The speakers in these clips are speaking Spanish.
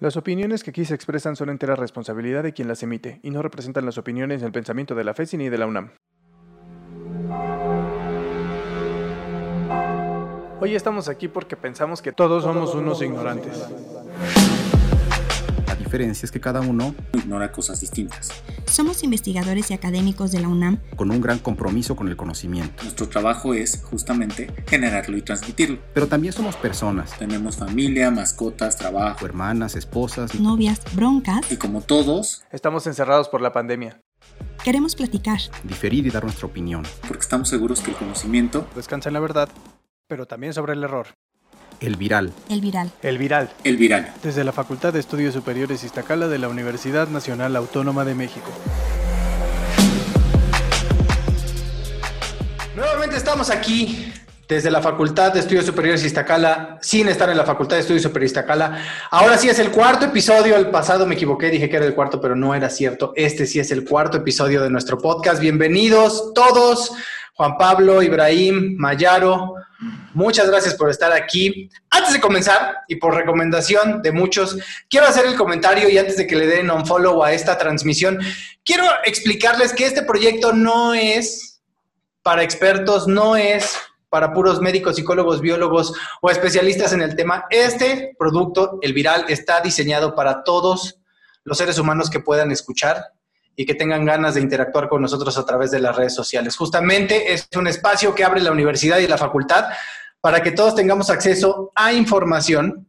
Las opiniones que aquí se expresan son entera responsabilidad de quien las emite y no representan las opiniones el pensamiento de la FESI ni de la UNAM. Hoy estamos aquí porque pensamos que todos somos unos ignorantes. La diferencia es que cada uno ignora cosas distintas. Somos investigadores y académicos de la UNAM con un gran compromiso con el conocimiento. Nuestro trabajo es justamente generarlo y transmitirlo. Pero también somos personas. Tenemos familia, mascotas, trabajo, hermanas, esposas, novias, broncas. Y como todos, estamos encerrados por la pandemia. Queremos platicar, diferir y dar nuestra opinión. Porque estamos seguros que el conocimiento descansa en la verdad, pero también sobre el error. El Viral. El Viral. El Viral. El Viral. Desde la Facultad de Estudios Superiores Iztacala de la Universidad Nacional Autónoma de México. Nuevamente estamos aquí desde la Facultad de Estudios Superiores Iztacala, sin estar en la Facultad de Estudios Superiores Iztacala. Ahora sí es el cuarto episodio, el pasado me equivoqué, dije que era el cuarto, pero no era cierto. Este sí es el cuarto episodio de nuestro podcast. Bienvenidos todos, Juan Pablo, Ibrahim, Mayaro, Muchas gracias por estar aquí. Antes de comenzar, y por recomendación de muchos, quiero hacer el comentario y antes de que le den un follow a esta transmisión, quiero explicarles que este proyecto no es para expertos, no es para puros médicos, psicólogos, biólogos o especialistas en el tema. Este producto, el viral, está diseñado para todos los seres humanos que puedan escuchar y que tengan ganas de interactuar con nosotros a través de las redes sociales. Justamente es un espacio que abre la universidad y la facultad para que todos tengamos acceso a información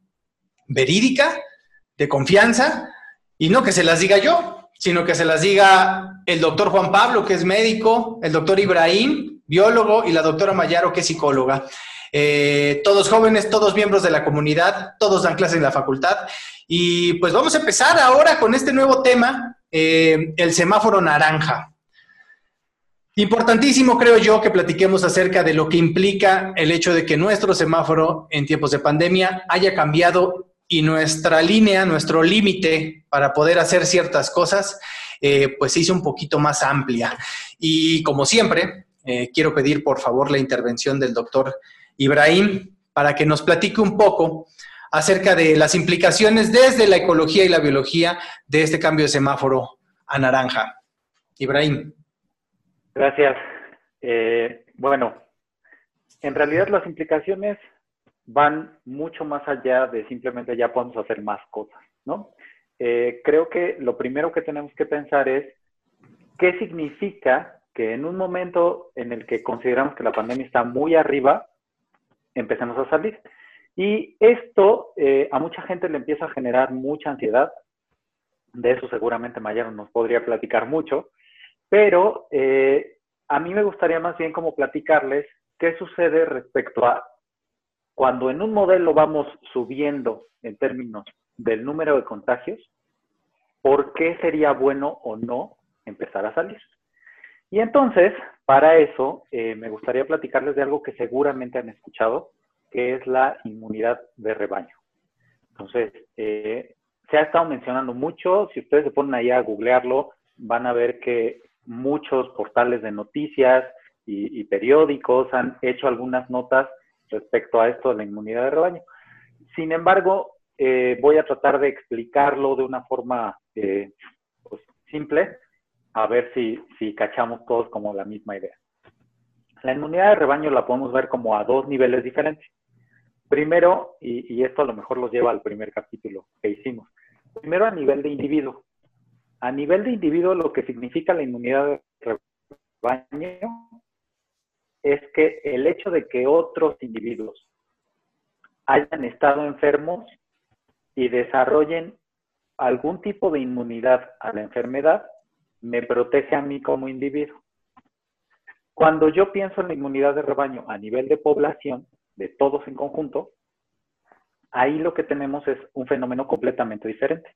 verídica, de confianza, y no que se las diga yo, sino que se las diga el doctor Juan Pablo, que es médico, el doctor Ibrahim, biólogo, y la doctora Mayaro, que es psicóloga. Eh, todos jóvenes, todos miembros de la comunidad, todos dan clases en la facultad. Y pues vamos a empezar ahora con este nuevo tema eh, el semáforo naranja. Importantísimo, creo yo, que platiquemos acerca de lo que implica el hecho de que nuestro semáforo en tiempos de pandemia haya cambiado y nuestra línea, nuestro límite para poder hacer ciertas cosas, eh, pues se hizo un poquito más amplia. Y como siempre, eh, quiero pedir por favor la intervención del doctor Ibrahim para que nos platique un poco acerca de las implicaciones desde la ecología y la biología de este cambio de semáforo a naranja. Ibrahim. Gracias. Eh, bueno, en realidad las implicaciones van mucho más allá de simplemente ya podemos hacer más cosas, ¿no? Eh, creo que lo primero que tenemos que pensar es qué significa que en un momento en el que consideramos que la pandemia está muy arriba, empecemos a salir. Y esto eh, a mucha gente le empieza a generar mucha ansiedad. De eso seguramente Mayaro nos podría platicar mucho. Pero eh, a mí me gustaría más bien como platicarles qué sucede respecto a cuando en un modelo vamos subiendo en términos del número de contagios, ¿por qué sería bueno o no empezar a salir? Y entonces, para eso, eh, me gustaría platicarles de algo que seguramente han escuchado, que es la inmunidad de rebaño. Entonces, eh, se ha estado mencionando mucho, si ustedes se ponen ahí a googlearlo, van a ver que muchos portales de noticias y, periódicos han hecho algunas notas respecto a esto de la inmunidad de rebaño. Sin embargo, eh, voy a tratar de explicarlo de una forma eh, pues, simple, a ver si, si cachamos todos como la misma idea. La inmunidad de rebaño la podemos ver como a dos niveles diferentes. Primero, y, esto a lo mejor los lleva al primer capítulo que hicimos, primero a nivel de individuo. A nivel de individuo, lo que significa la inmunidad de rebaño es que el hecho de que otros individuos hayan estado enfermos y desarrollen algún tipo de inmunidad a la enfermedad, me protege a mí como individuo. Cuando yo pienso en la inmunidad de rebaño a nivel de población, de todos en conjunto, ahí lo que tenemos es un fenómeno completamente diferente.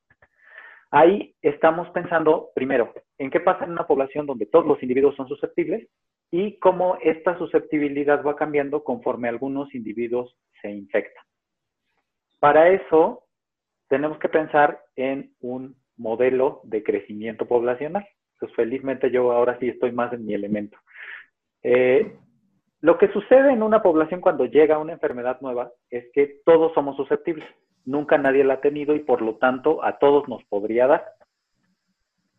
Ahí estamos pensando, primero, en qué pasa en una población donde todos los individuos son susceptibles y cómo esta susceptibilidad va cambiando conforme algunos individuos se infectan. Para eso, tenemos que pensar en un modelo de crecimiento poblacional. Pues felizmente yo ahora sí estoy más en mi elemento. Eh, lo que sucede en una población cuando llega una enfermedad nueva es que todos somos susceptibles. nunca nadie la ha tenido y por lo tanto a todos nos podría dar.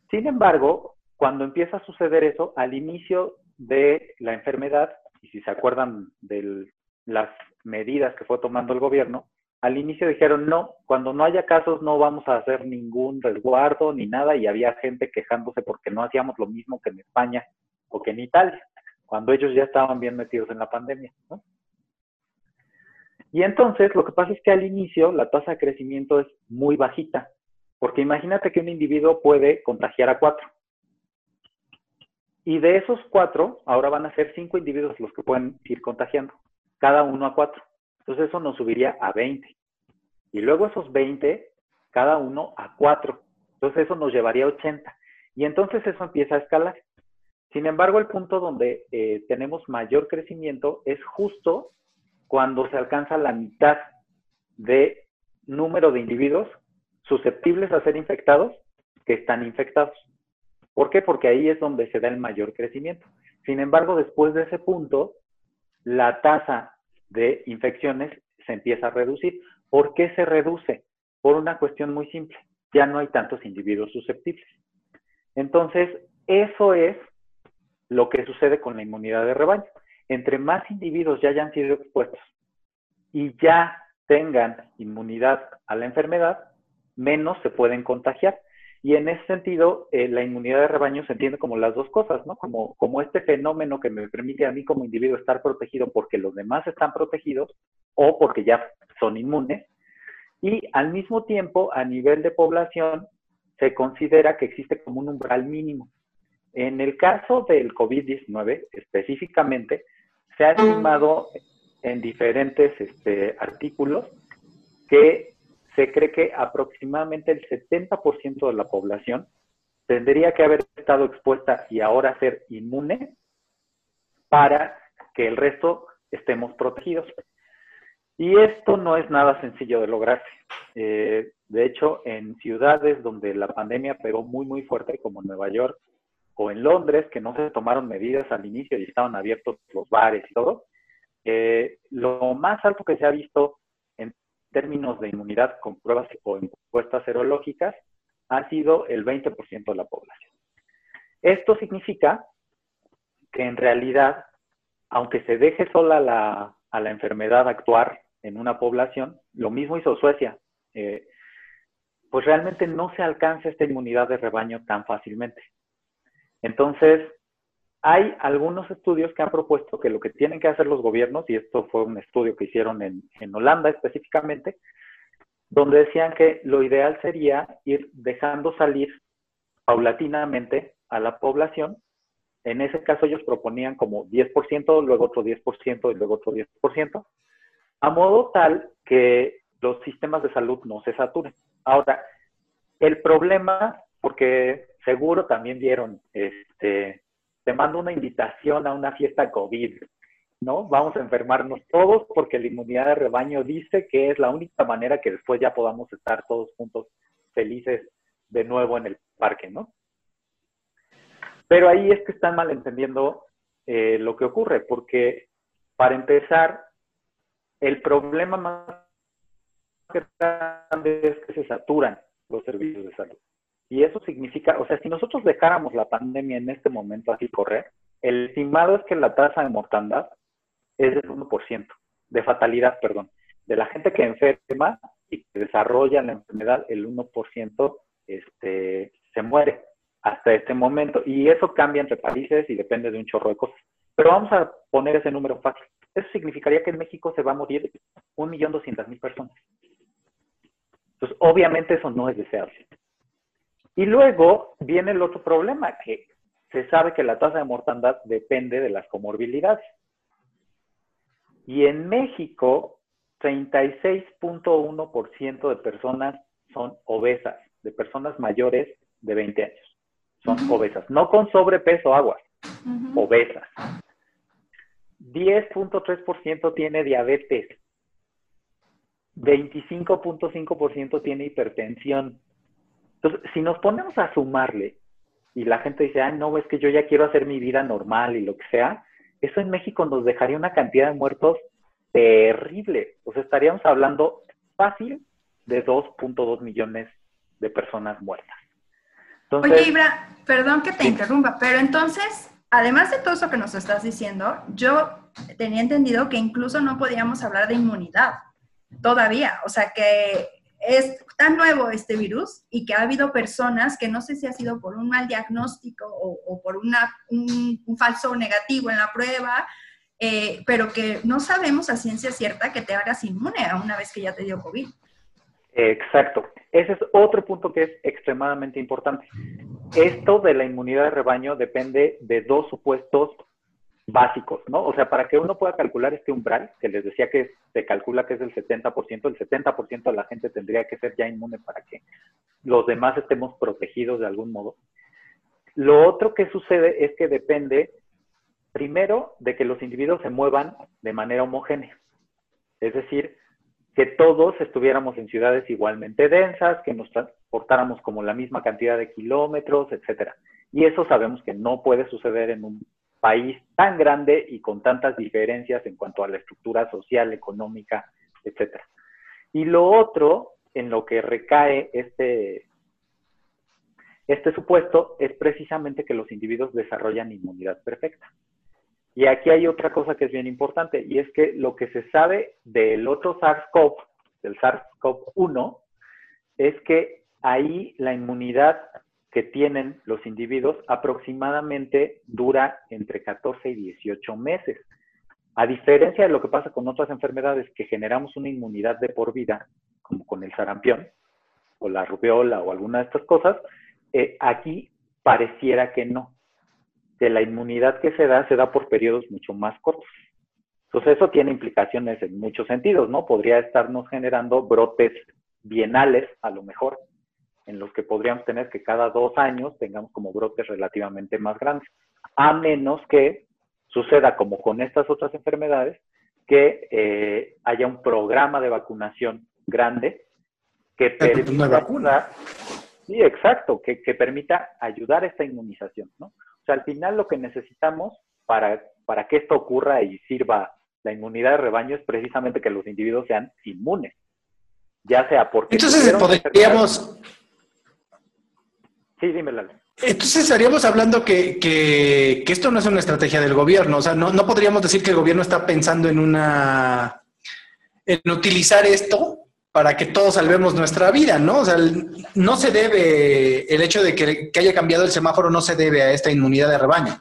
Sin embargo, cuando empieza a suceder eso, al inicio de la enfermedad, y si se acuerdan de las medidas que fue tomando el gobierno, al inicio dijeron, no, cuando no haya casos no vamos a hacer ningún resguardo ni nada, y había gente quejándose porque no hacíamos lo mismo que en España o que en Italia, cuando ellos ya estaban bien metidos en la pandemia. Y entonces lo que pasa es que al inicio la tasa de crecimiento es muy bajita, porque imagínate que un individuo puede contagiar a cuatro. Y de esos cuatro, ahora van a ser cinco individuos los que pueden ir contagiando, cada uno a cuatro. Entonces eso nos subiría a 20. Y luego esos 20, cada uno a cuatro. Entonces eso nos llevaría a 80. Y entonces eso empieza a escalar. Sin embargo, el punto donde eh, tenemos mayor crecimiento es justo cuando se alcanza la mitad de número de individuos susceptibles a ser infectados que están infectados. ¿Por qué? Porque ahí es donde se da el mayor crecimiento. Sin embargo, después de ese punto, la tasa de infecciones se empieza a reducir. ¿Por qué se reduce? Por una cuestión muy simple. Ya no hay tantos individuos susceptibles. Entonces, eso es lo que sucede con la inmunidad de rebaño. Entre más individuos ya hayan sido expuestos y ya tengan inmunidad a la enfermedad, menos se pueden contagiar. Y en ese sentido, eh, la inmunidad de rebaño se entiende como las dos cosas, ¿no? Como, como este fenómeno que me permite a mí como individuo estar protegido porque los demás están protegidos o porque ya son inmunes. Y al mismo tiempo, a nivel de población, se considera que existe como un umbral mínimo. En el caso del COVID-19 específicamente, se ha estimado en diferentes este, artículos que se cree que aproximadamente el 70% de la población tendría que haber estado expuesta y ahora ser inmune para que el resto estemos protegidos. Y esto no es nada sencillo de lograrse. Eh, de hecho, en ciudades donde la pandemia pegó muy, muy fuerte, como Nueva York o en Londres, que no se tomaron medidas al inicio y estaban abiertos los bares y todo, eh, lo más alto que se ha visto términos de inmunidad con pruebas o encuestas serológicas ha sido el 20% de la población. Esto significa que en realidad, aunque se deje sola la, a la enfermedad actuar en una población, lo mismo hizo Suecia, eh, pues realmente no se alcanza esta inmunidad de rebaño tan fácilmente. Entonces, hay algunos estudios que han propuesto que lo que tienen que hacer los gobiernos, y esto fue un estudio que hicieron en, Holanda específicamente, donde decían que lo ideal sería ir dejando salir paulatinamente a la población. En ese caso ellos proponían como 10%, luego otro 10% y luego otro 10%, a modo tal que los sistemas de salud no se saturen. Ahora, el problema, porque seguro también vieron este, te mando una invitación a una fiesta COVID, ¿no? Vamos a enfermarnos todos porque la inmunidad de rebaño dice que es la única manera que después ya podamos estar todos juntos felices de nuevo en el parque, ¿no? Pero ahí es que están malentendiendo eh, lo que ocurre, porque para empezar, el problema más grande es que se saturan los servicios de salud. Y eso significa, o sea, si nosotros dejáramos la pandemia en este momento así correr, el estimado es que la tasa de mortandad es del 1%, de fatalidad, perdón. De la gente que enferma y que desarrolla la enfermedad, el 1% este, se muere hasta este momento. Y eso cambia entre países y depende de un chorro de cosas. Pero vamos a poner ese número fácil. Eso significaría que en México se va a morir 1.200.000 personas. Entonces, obviamente eso no es deseable. Y luego viene el otro problema, que se sabe que la tasa de mortandad depende de las comorbilidades. Y en México, 36.1% de personas son obesas, de personas mayores de 20 años. Son obesas, no con sobrepeso aguas, obesas. 10.3% tiene diabetes. 25.5% tiene hipertensión. Entonces, si nos ponemos a sumarle y la gente dice, ah, no, es que yo ya quiero hacer mi vida normal y lo que sea, eso en México nos dejaría una cantidad de muertos terrible. O sea, estaríamos hablando fácil de 2.2 millones de personas muertas. Oye, Ibra, perdón que te interrumpa, pero entonces, además de todo eso que nos estás diciendo, yo tenía entendido que incluso no podíamos hablar de inmunidad todavía. O sea, que es tan nuevo este virus y que ha habido personas que no sé si ha sido por un mal diagnóstico o, por una, un, falso negativo en la prueba, eh, pero que no sabemos a ciencia cierta que te hagas inmune a una vez que ya te dio COVID. Exacto. Ese es otro punto que es extremadamente importante. Esto de la inmunidad de rebaño depende de dos supuestos básicos, ¿no? O sea, para que uno pueda calcular este umbral, que les decía que se calcula que es el 70%, el 70% de la gente tendría que ser ya inmune para que los demás estemos protegidos de algún modo. Lo otro que sucede es que depende, primero, de que los individuos se muevan de manera homogénea. Es decir, que todos estuviéramos en ciudades igualmente densas, que nos transportáramos como la misma cantidad de kilómetros, etcétera. Y eso sabemos que no puede suceder en un país tan grande y con tantas diferencias en cuanto a la estructura social, económica, etc. Y lo otro en lo que recae este, este supuesto es precisamente que los individuos desarrollan inmunidad perfecta. Y aquí hay otra cosa que es bien importante, y es que lo que se sabe del otro SARS-CoV, del SARS-CoV-1, es que ahí la inmunidad que tienen los individuos aproximadamente dura entre 14 y 18 meses. A diferencia de lo que pasa con otras enfermedades que generamos una inmunidad de por vida, como con el sarampión o la rubiola o alguna de estas cosas, eh, aquí pareciera que no, que la inmunidad que se da se da por periodos mucho más cortos. Entonces eso tiene implicaciones en muchos sentidos, ¿no? Podría estarnos generando brotes bienales a lo mejor en los que podríamos tener que cada dos años tengamos como brotes relativamente más grandes, a menos que suceda como con estas otras enfermedades, que eh, haya un programa de vacunación grande que permita ayudar, sí, exacto, que, que, permita ayudar a esta inmunización, ¿no? O sea, al final lo que necesitamos para, para que esto ocurra y sirva la inmunidad de rebaño es precisamente que los individuos sean inmunes, ya sea porque... Entonces podríamos, Sí, dime, Entonces estaríamos hablando que, que, esto no es una estrategia del gobierno, o sea, no, no podríamos decir que el gobierno está pensando en una, en utilizar esto para que todos salvemos nuestra vida, ¿no? O sea, no se debe, el hecho de que, que haya cambiado el semáforo no se debe a esta inmunidad de rebaño.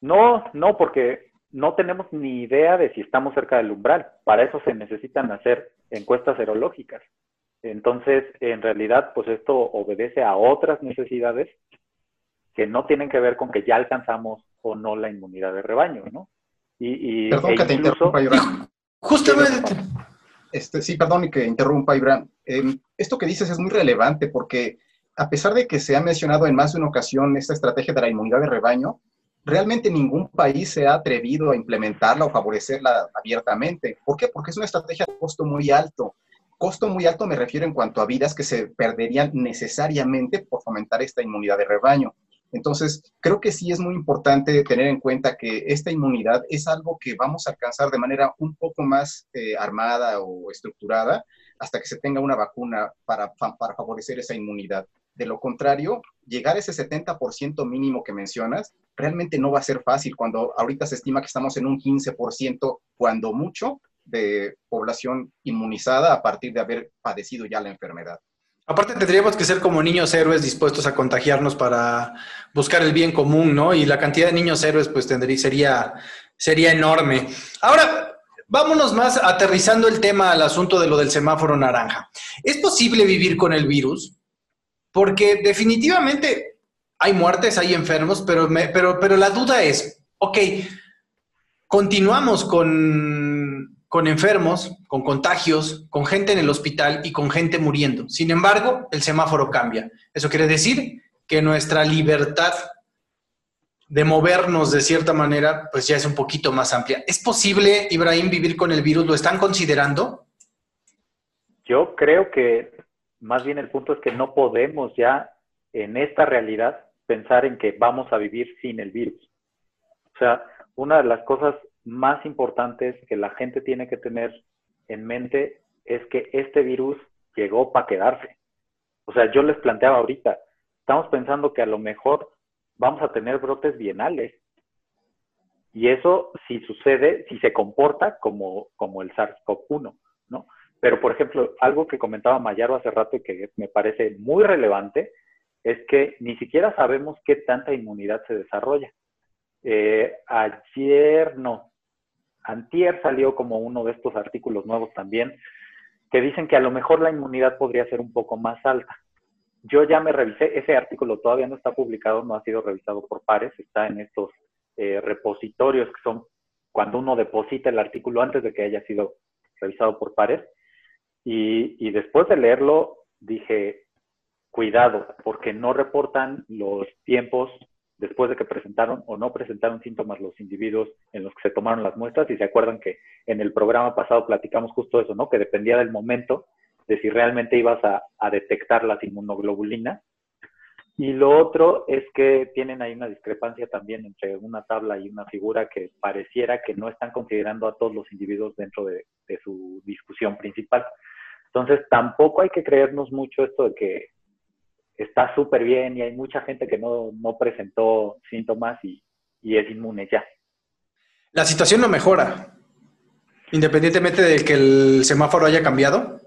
No, no, porque no tenemos ni idea de si estamos cerca del umbral. Para eso se necesitan hacer encuestas serológicas. Entonces, en realidad, pues esto obedece a otras necesidades que no tienen que ver con que ya alcanzamos o no la inmunidad de rebaño, ¿no? Y, perdón e que te interrumpa, Ibran. Justamente. Este, sí, perdón y que interrumpa, Ibran. Em, esto que dices es muy relevante porque a pesar de que se ha mencionado en más de una ocasión esta estrategia de la inmunidad de rebaño, realmente ningún país se ha atrevido a implementarla o favorecerla abiertamente. ¿Por qué? Porque es una estrategia de costo muy alto Costo muy alto me refiero en cuanto a vidas que se perderían necesariamente por fomentar esta inmunidad de rebaño. Entonces, creo que sí es muy importante tener en cuenta que esta inmunidad es algo que vamos a alcanzar de manera un poco más eh, armada o estructurada hasta que se tenga una vacuna para, para favorecer esa inmunidad. De lo contrario, llegar a ese 70% mínimo que mencionas realmente no va a ser fácil cuando ahorita se estima que estamos en un 15% cuando mucho de población inmunizada a partir de haber padecido ya la enfermedad. Aparte tendríamos que ser como niños héroes dispuestos a contagiarnos para buscar el bien común, ¿no? Y la cantidad de niños héroes pues tendría, sería, sería enorme. Ahora, vámonos más aterrizando el tema al asunto de lo del semáforo naranja. ¿Es posible vivir con el virus? Porque definitivamente hay muertes, hay enfermos, pero, pero, pero la duda es, ok, continuamos con con enfermos, con contagios, con gente en el hospital y con gente muriendo. Sin embargo, el semáforo cambia. Eso quiere decir que nuestra libertad de movernos de cierta manera, pues ya es un poquito más amplia. ¿Es posible, Ibrahim, vivir con el virus? ¿Lo están considerando? Yo creo que más bien el punto es que no podemos ya en esta realidad pensar en que vamos a vivir sin el virus. O sea, una de las cosas más importantes que la gente tiene que tener en mente es que este virus llegó para quedarse. O sea, yo les planteaba ahorita, estamos pensando que a lo mejor vamos a tener brotes bienales. Y eso si sucede, si se comporta como, como el SARS-CoV-1, ¿no? Pero, por ejemplo, algo que comentaba Mayaro hace rato y que me parece muy relevante es que ni siquiera sabemos qué tanta inmunidad se desarrolla. Eh, ayer, no, antier salió como uno de estos artículos nuevos también, que dicen que a lo mejor la inmunidad podría ser un poco más alta. Yo ya me revisé, ese artículo todavía no está publicado, no ha sido revisado por pares, está en estos eh, repositorios que son cuando uno deposita el artículo antes de que haya sido revisado por pares. Y, y después de leerlo, dije, cuidado, porque no reportan los tiempos después de que presentaron o no presentaron síntomas los individuos en los que se tomaron las muestras. Y se acuerdan que en el programa pasado platicamos justo eso, ¿no? Que dependía del momento de si realmente ibas a, detectar las inmunoglobulinas. Y lo otro es que tienen ahí una discrepancia también entre una tabla y una figura que pareciera que no están considerando a todos los individuos dentro de, de su discusión principal. Entonces, tampoco hay que creernos mucho esto de que está súper bien y hay mucha gente que no, no presentó síntomas y, y, es inmune ya. La situación no mejora, independientemente de que el semáforo haya cambiado.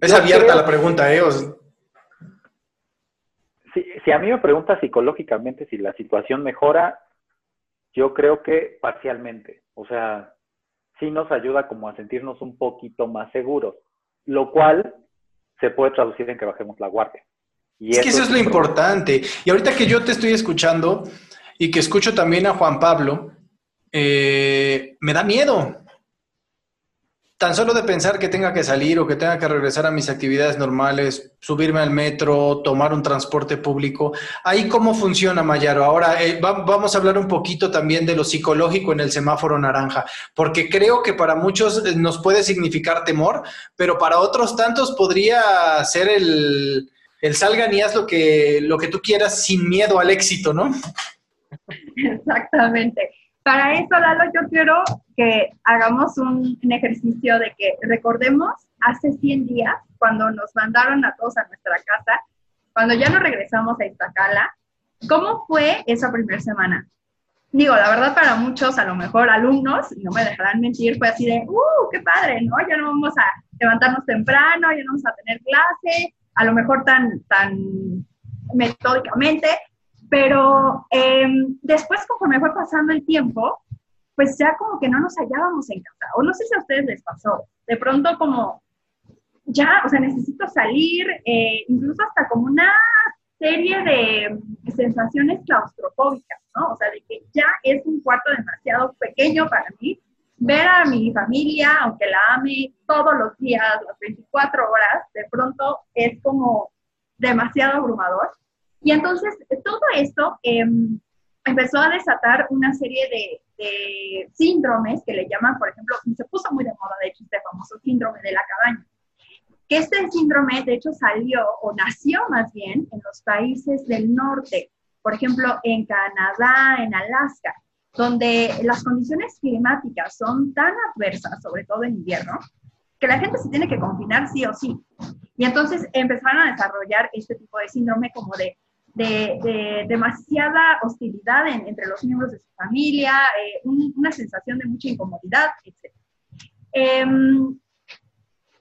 Es abierta la pregunta, ¿eh? Si, si a mí me pregunta psicológicamente si la situación mejora, yo creo que parcialmente. O sea, sí nos ayuda como a sentirnos un poquito más seguros, lo cual se puede traducir en que bajemos la guardia. Y es que eso es lo importante. Y ahorita que yo te estoy escuchando y que escucho también a Juan Pablo, eh, me da miedo. Tan solo de pensar que tenga que salir o que tenga que regresar a mis actividades normales, subirme al metro, tomar un transporte público. Ahí cómo funciona, Mayaro. Ahora eh, vamos a hablar un poquito también de lo psicológico en el semáforo naranja, porque creo que para muchos eh, nos puede significar temor, pero para otros tantos podría ser el, el salgan y haz lo que, lo que tú quieras sin miedo al éxito, ¿no? Exactamente. Para eso, Lalo, yo quiero que hagamos un, ejercicio de que recordemos hace 100 días, cuando nos mandaron a todos a nuestra casa, cuando ya nos regresamos a Iztacala, ¿cómo fue esa primera semana? Digo, la verdad para muchos, a lo mejor alumnos, no me dejarán mentir, fue así de, ¡uh, qué padre! ¿no? Ya no vamos a levantarnos temprano, ya no vamos a tener clase, a lo mejor tan, tan metódicamente, pero em, después, conforme fue pasando el tiempo, pues ya como que no nos hallábamos en casa. O no sé si a ustedes les pasó. De pronto como, ya, o sea, necesito salir, eh, incluso hasta como una serie de sensaciones claustrofóbicas, ¿no? O sea, de que ya es un cuarto demasiado pequeño para mí. Ver a mi familia, aunque la ame todos los días, las 24 horas, de pronto es como demasiado abrumador. Y entonces todo esto em, empezó a desatar una serie de, síndromes que le llaman, por ejemplo, se puso muy de moda, de hecho, este famoso síndrome de la cabaña. Que este síndrome, de hecho, salió o nació más bien en los países del norte, por ejemplo, en Canadá, en Alaska, donde las condiciones climáticas son tan adversas, sobre todo en invierno, que la gente se tiene que confinar sí o sí. Y entonces empezaron a desarrollar este tipo de síndrome como de de, demasiada hostilidad entre los miembros de su familia, eh, una sensación de mucha incomodidad, etc. Em,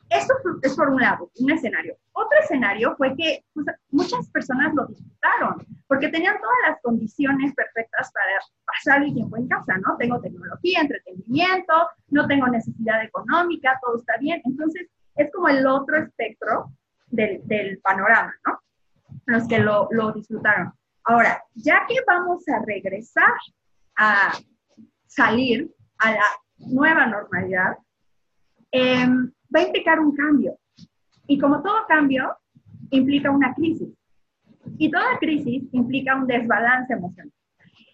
esto es por un lado, un escenario. Otro escenario fue que pues, muchas personas lo disfrutaron, porque tenían todas las condiciones perfectas para pasar el tiempo en casa, ¿no? Tengo tecnología, entretenimiento, no tengo necesidad económica, todo está bien. Entonces, es como el otro espectro del, del panorama, ¿no? Los que lo, lo disfrutaron. Ahora, ya que vamos a regresar a salir a la nueva normalidad, em, va a implicar un cambio. Y como todo cambio, implica una crisis. Y toda crisis implica un desbalance emocional.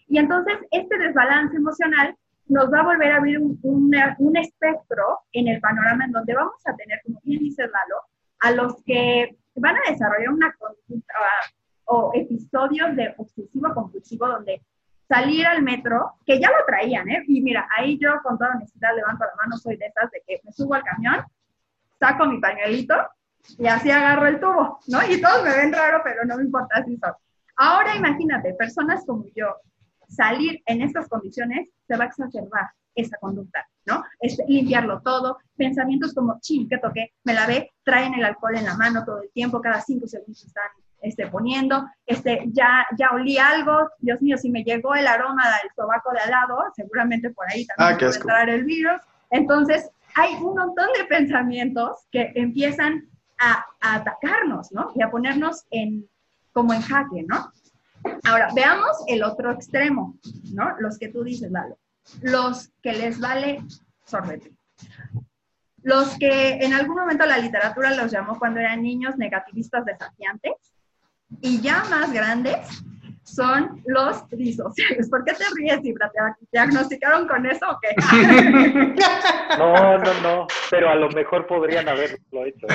Y entonces, este desbalance emocional nos va a volver a abrir un, un, espectro en el panorama en donde vamos a tener, como bien dice Lalo, a los que van a desarrollar una conducta o episodios de obsesivo compulsivo donde salir al metro, que ya lo traían, ¿eh? Y mira, ahí yo con toda honestidad levanto la mano, soy de esas de que me subo al camión, saco mi pañuelito y así agarro el tubo, ¿no? Y todos me ven raro, pero no me importa si son. Ahora imagínate, personas como yo, salir en estas condiciones se va a exacerbar esa conducta, ¿no? Es limpiarlo todo, pensamientos como, ching, que toqué, me lavé, traen el alcohol en la mano todo el tiempo, cada cinco segundos están este, poniendo, este, ya, ya olí algo, Dios mío, si me llegó el aroma del sobaco de al lado, seguramente por ahí también Ah, puede entrar el virus. Entonces, hay un montón de pensamientos que empiezan a, a atacarnos, ¿no? Y a ponernos en, como en jaque, ¿no? Ahora, veamos el otro extremo, ¿no? Los que tú dices, Lalo. Los que les vale sorbete. Los que en algún momento la literatura los llamó cuando eran niños negativistas desafiantes y ya más grandes son los disociales. ¿Por qué te ríes, Ibra? ¿Te diagnosticaron con eso o qué? No, no, no, pero a lo mejor podrían haberlo hecho.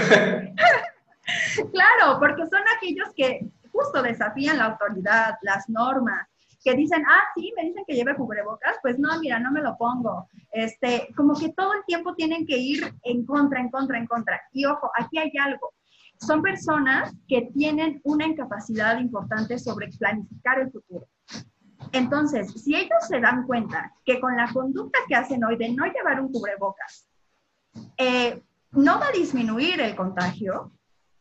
Claro, porque son aquellos que justo desafían la autoridad, las normas, que dicen, ah, sí, me dicen que lleve cubrebocas, pues no, mira, no me lo pongo. Este, como que todo el tiempo tienen que ir en contra, en contra, en contra. Y ojo, aquí hay algo. Son personas que tienen una incapacidad importante sobre planificar el futuro. Entonces, si ellos se dan cuenta que con la conducta que hacen hoy de no llevar un cubrebocas, eh, no va a disminuir el contagio,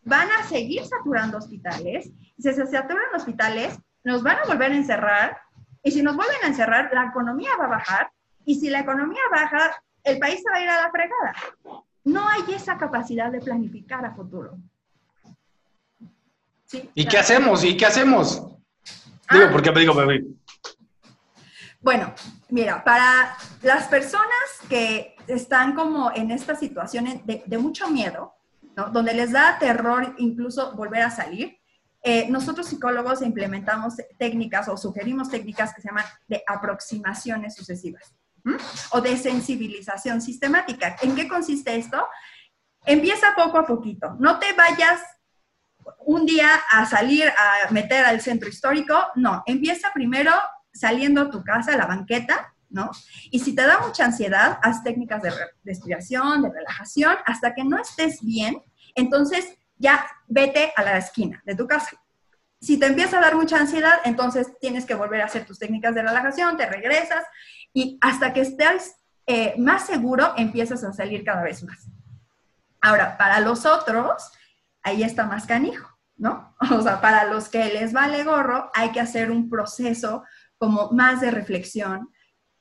van a seguir saturando hospitales. Si se saturan hospitales, nos van a volver a encerrar. Y si nos vuelven a encerrar, la economía va a bajar. Y si la economía baja, el país se va a ir a la fregada. No hay esa capacidad de planificar a futuro. ¿Sí? ¿Y qué hacemos? ¿Y qué hacemos? Ah. Digo, porque me digo, bebé. Bueno, mira, para las personas que están como en estas situaciones de, de mucho miedo, ¿no? donde les da terror incluso volver a salir, eh, nosotros psicólogos implementamos técnicas o sugerimos técnicas que se llaman de aproximaciones sucesivas o de sensibilización sistemática. ¿En qué consiste esto? Empieza poco a poquito. No te vayas un día a salir a meter al centro histórico, no. Empieza primero saliendo a tu casa, a la banqueta, ¿no? Y si te da mucha ansiedad, haz técnicas de re- respiración, de relajación, hasta que no estés bien, entonces ya vete a la esquina de tu casa. Si te empieza a dar mucha ansiedad, entonces tienes que volver a hacer tus técnicas de relajación, te regresas y hasta que estés eh, más seguro, empiezas a salir cada vez más. Ahora, para los otros, ahí está más canijo, ¿no? O sea, para los que les vale gorro, hay que hacer un proceso como más de reflexión,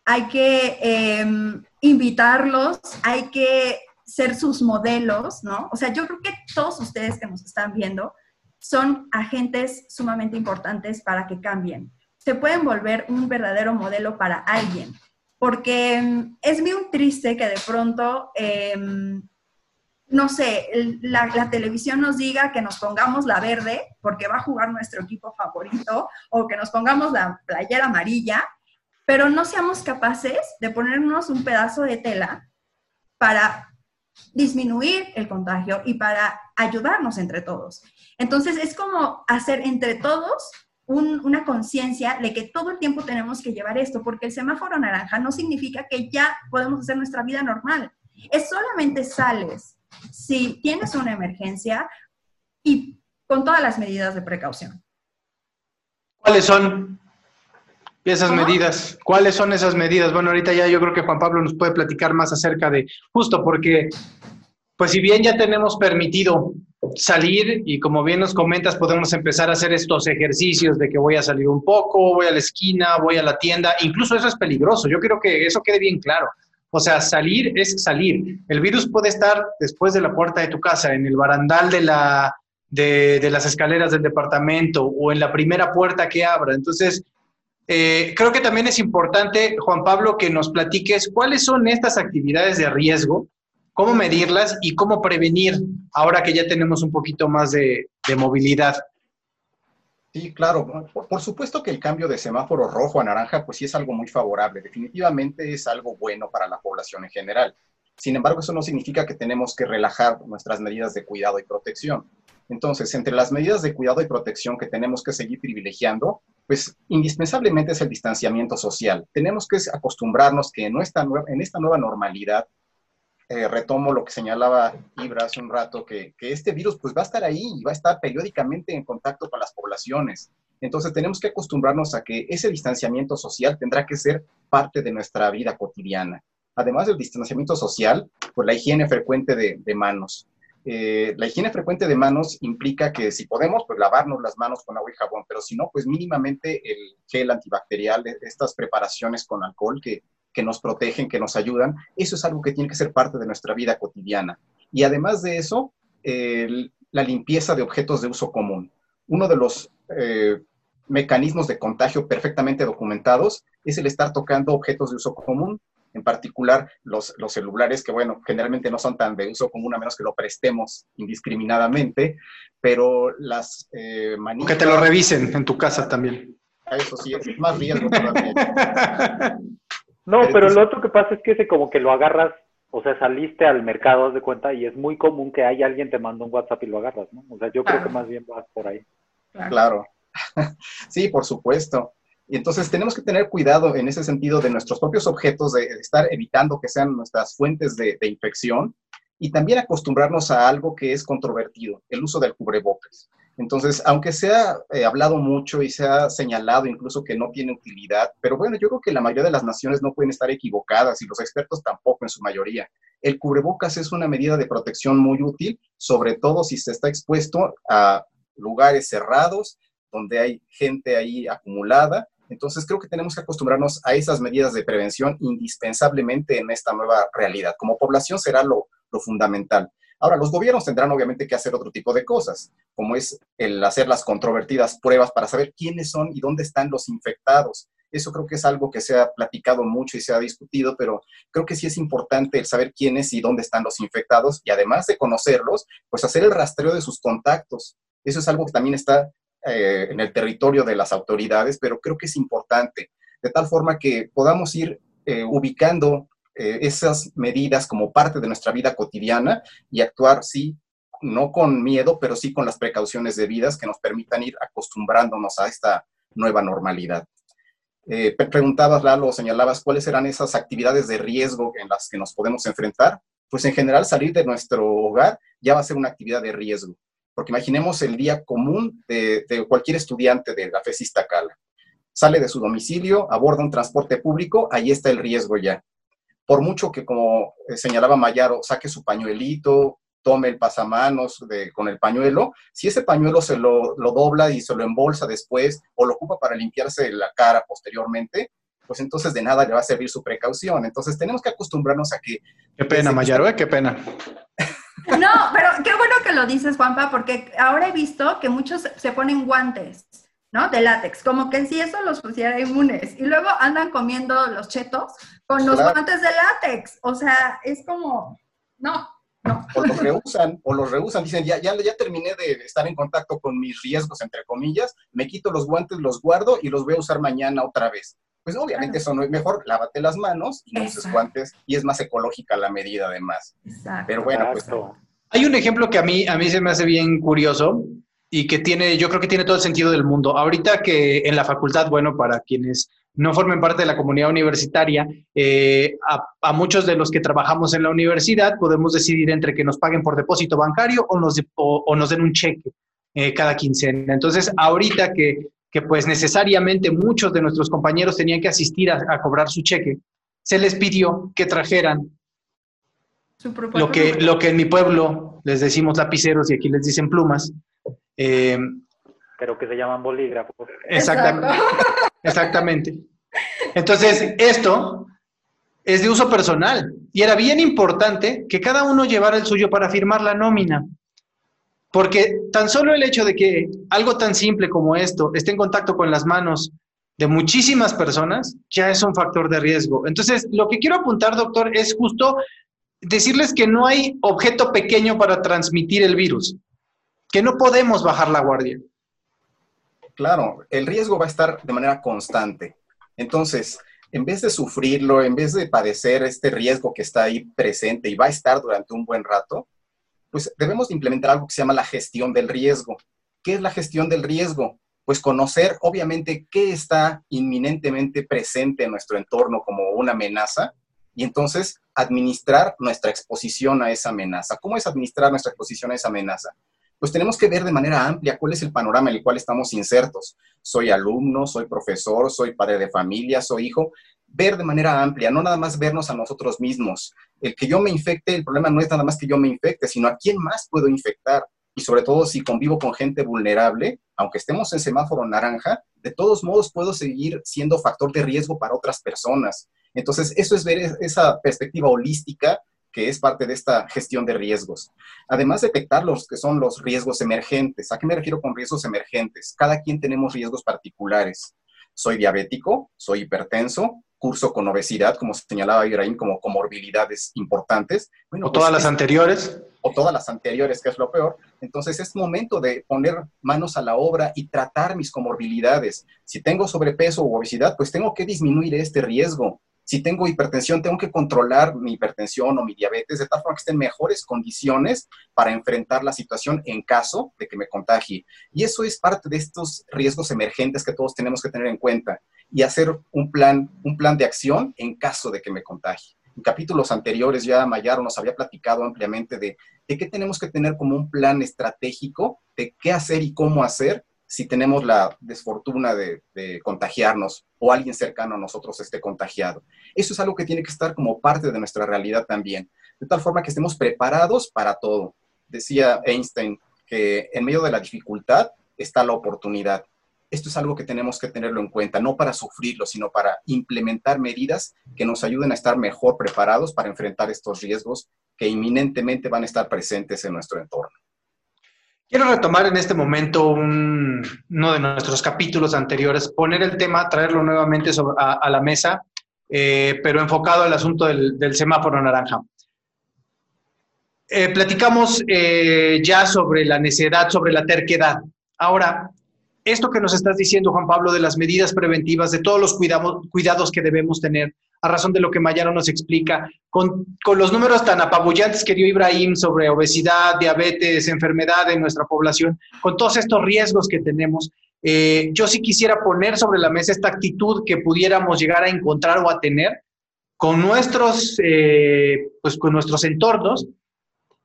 hay que eh, invitarlos, hay que ser sus modelos, ¿no? O sea, yo creo que todos ustedes que nos están viendo son agentes sumamente importantes para que cambien. Se pueden volver un verdadero modelo para alguien, porque mm, es muy triste que de pronto, eh, no sé, la, la televisión nos diga que nos pongamos la verde porque va a jugar nuestro equipo favorito, o que nos pongamos la playera amarilla, pero no seamos capaces de ponernos un pedazo de tela para disminuir el contagio y para ayudarnos entre todos. Entonces es como hacer entre todos un- una conciencia de que todo el tiempo tenemos que llevar esto, porque el semáforo naranja no significa que ya podemos hacer nuestra vida normal. Es solamente sales si tienes una emergencia y con todas las medidas de precaución. ¿Cuáles son esas ¿Cómo? medidas? ¿Cuáles son esas medidas? Bueno, ahorita ya yo creo que Juan Pablo nos puede platicar más acerca de, justo porque, pues si bien ya tenemos permitido salir y como bien nos comentas, podemos empezar a hacer estos ejercicios de que voy a salir un poco, voy a la esquina, voy a la tienda, incluso eso es peligroso, yo quiero que eso quede bien claro. O sea, salir es salir. El virus puede estar después de la puerta de tu casa, en el barandal de, la, de, de las escaleras del departamento o en la primera puerta que abra. Entonces, eh, creo que también es importante, Juan Pablo, que nos platiques cuáles son estas actividades de riesgo, cómo medirlas y cómo prevenir ahora que ya tenemos un poquito más de, movilidad. Sí, claro. Por, por supuesto que el cambio de semáforo rojo a naranja, pues sí es algo muy favorable. Definitivamente es algo bueno para la población en general. Sin embargo, eso no significa que tenemos que relajar nuestras medidas de cuidado y protección. Entonces, entre las medidas de cuidado y protección que tenemos que seguir privilegiando, pues indispensablemente es el distanciamiento social. Tenemos que acostumbrarnos que en esta, nueva, normalidad eh, retomo lo que señalaba Ibra hace un rato, que, este virus pues va a estar ahí y va a estar periódicamente en contacto con las poblaciones. Entonces tenemos que acostumbrarnos a que ese distanciamiento social tendrá que ser parte de nuestra vida cotidiana. Además del distanciamiento social, pues la higiene frecuente de manos. Eh, la higiene frecuente de manos implica que si podemos, pues lavarnos las manos con agua y jabón, pero si no, pues mínimamente el gel antibacterial, estas preparaciones con alcohol que, que nos protegen, que nos ayudan, eso es algo que tiene que ser parte de nuestra vida cotidiana. Y además de eso, la limpieza de objetos de uso común. Uno de los eh, mecanismos de contagio perfectamente documentados es el estar tocando objetos de uso común, en particular los, los celulares, que bueno, generalmente no son tan de uso común a menos que lo prestemos indiscriminadamente, pero las eh, Que te lo revisen en tu casa también. Eso sí, es más riesgo todavía. no, pero, lo otro que pasa es que ese como que lo agarras, o sea, saliste al mercado, de cuenta, y es muy común que haya alguien te manda un WhatsApp y lo agarras, ¿no? O sea, yo creo que más bien vas por ahí. Claro. sí, por supuesto. Y entonces tenemos que tener cuidado en ese sentido de nuestros propios objetos, de, estar evitando que sean nuestras fuentes de, infección y también acostumbrarnos a algo que es controvertido, el uso del cubrebocas. Entonces, aunque se ha eh, hablado mucho y se ha señalado incluso que no tiene utilidad, pero bueno, yo creo que la mayoría de las naciones no pueden estar equivocadas y los expertos tampoco en su mayoría. El cubrebocas es una medida de protección muy útil, sobre todo si se está expuesto a lugares cerrados, donde hay gente ahí acumulada entonces creo que tenemos que acostumbrarnos a esas medidas de prevención indispensablemente en esta nueva realidad. Como población será lo, fundamental. Ahora, los gobiernos tendrán obviamente que hacer otro tipo de cosas, como es el hacer las controvertidas pruebas para saber quiénes son y dónde están los infectados. Eso creo que es algo que se ha platicado mucho y se ha discutido, pero creo que sí es importante el saber quiénes y dónde están los infectados y además de conocerlos, pues hacer el rastreo de sus contactos. Eso es algo que también está eh, en el territorio de las autoridades, pero creo que es importante, de tal forma que podamos ir eh, ubicando eh, esas medidas como parte de nuestra vida cotidiana y actuar, sí, no con miedo, pero sí con las precauciones debidas que nos permitan ir acostumbrándonos a esta nueva normalidad. preguntabas, Lalo, señalabas cuáles eran esas actividades de riesgo en las que nos podemos enfrentar. Pues en general salir de nuestro hogar ya va a ser una actividad de riesgo. Porque imaginemos el día común de, cualquier estudiante de la FES Iztacala. Sale de su domicilio, aborda un transporte público, ahí está el riesgo ya. Por mucho que, como eh, señalaba Mayaro, saque su pañuelito, tome el pasamanos con el pañuelo, si ese pañuelo se lo, dobla y se lo embolsa después o lo ocupa para limpiarse la cara posteriormente, pues entonces de nada le va a servir su precaución. Entonces tenemos que acostumbrarnos a que... Qué pena, Mayaro, ¿eh? qué pena. No, pero qué bueno que lo dices, Juanpa, porque ahora he visto que muchos se ponen guantes, ¿no? De látex, como que si eso los pusiera inmunes. Y luego andan comiendo los chetos con los guantes de látex. O sea, es como, no, no. O los rehusan, o los rehusan. Dicen, ya, ya, ya terminé de estar en contacto con mis riesgos, entre comillas, me quito los guantes, los guardo y los voy a usar mañana otra vez. Pues obviamente eso no es mejor, lávate las manos y no uses guantes y es más ecológica la medida además. Exacto. Pero bueno, pues... Hay un ejemplo que a mí, a mí se me hace bien curioso y que tiene, yo creo que tiene todo el sentido del mundo. Ahorita que en la facultad, bueno, para quienes no formen parte de la comunidad universitaria, eh, a, muchos de los que trabajamos en la universidad podemos decidir entre que nos paguen por depósito bancario o nos, o, nos den un cheque eh, cada quincena. Entonces, ahorita que que pues necesariamente muchos de nuestros compañeros tenían que asistir a, cobrar su cheque, se les pidió que trajeran lo que, lo que en mi pueblo les decimos lapiceros y aquí les dicen plumas. Eh, Pero que se llaman bolígrafos. Exactamente. Exactamente. Entonces, esto es de uso personal y era bien importante que cada uno llevara el suyo para firmar la nómina. Porque tan solo el hecho de que algo tan simple como esto esté en contacto con las manos de muchísimas personas ya es un factor de riesgo. Entonces, lo que quiero apuntar, doctor, es justo decirles que no hay objeto pequeño para transmitir el virus, que no podemos bajar la guardia. Claro, el riesgo va a estar de manera constante. Entonces, en vez de sufrirlo, en vez de padecer este riesgo que está ahí presente y va a estar durante un buen rato, pues debemos implementar algo que se llama la gestión del riesgo. ¿Qué es la gestión del riesgo? Pues conocer, obviamente, qué está inminentemente presente en nuestro entorno como una amenaza y entonces administrar nuestra exposición a esa amenaza. ¿Cómo es administrar nuestra exposición a esa amenaza? Pues tenemos que ver de manera amplia cuál es el panorama en el cual estamos insertos. Soy alumno, soy profesor, soy padre de familia, soy hijo. Ver de manera amplia, no nada más vernos a nosotros mismos. El que yo me infecte, el problema no es nada más que yo me infecte, sino a quién más puedo infectar. Y sobre todo si convivo con gente vulnerable, aunque estemos en semáforo naranja, de todos modos puedo seguir siendo factor de riesgo para otras personas. Entonces, eso es ver esa perspectiva holística que es parte de esta gestión de riesgos. Además, detectar los que son los riesgos emergentes. ¿A qué me refiero con riesgos emergentes? Cada quien tenemos riesgos particulares. Soy diabético, soy hipertenso, curso con obesidad, como señalaba Ibrahim, como comorbilidades importantes. o todas pues las anteriores. O todas las anteriores, que es lo peor. Entonces es momento de poner manos a la obra y tratar mis comorbilidades. Si tengo sobrepeso o obesidad, pues tengo que disminuir este riesgo. Si tengo hipertensión, tengo que controlar mi hipertensión o mi diabetes de tal forma que esté en mejores condiciones para enfrentar la situación en caso de que me contagie. Y eso es parte de estos riesgos emergentes que todos tenemos que tener en cuenta y hacer un plan, un plan de acción en caso de que me contagie. En capítulos anteriores ya Mayaro nos había platicado ampliamente de, de qué tenemos que tener como un plan estratégico de qué hacer y cómo hacer si tenemos la desfortuna de, contagiarnos o alguien cercano a nosotros esté contagiado. Eso es algo que tiene que estar como parte de nuestra realidad también, de tal forma que estemos preparados para todo. Decía Einstein que en medio de la dificultad está la oportunidad. Esto es algo que tenemos que tenerlo en cuenta, no para sufrirlo, sino para implementar medidas que nos ayuden a estar mejor preparados para enfrentar estos riesgos que inminentemente van a estar presentes en nuestro entorno. Quiero retomar en este momento uno de nuestros capítulos anteriores, poner el tema, traerlo nuevamente a, la mesa, eh, pero enfocado al asunto del, semáforo naranja. Eh, platicamos eh, ya sobre la necedad, sobre la terquedad. Ahora, esto que nos estás diciendo, Juan Pablo, de las medidas preventivas, de todos los cuidados que debemos tener, a razón de lo que Mayaro nos explica, con, los números tan apabullantes que dio Ibrahim sobre obesidad, diabetes, enfermedad en nuestra población, con todos estos riesgos que tenemos, eh, yo sí quisiera poner sobre la mesa esta actitud que pudiéramos llegar a encontrar o a tener con nuestros, eh, pues con nuestros entornos.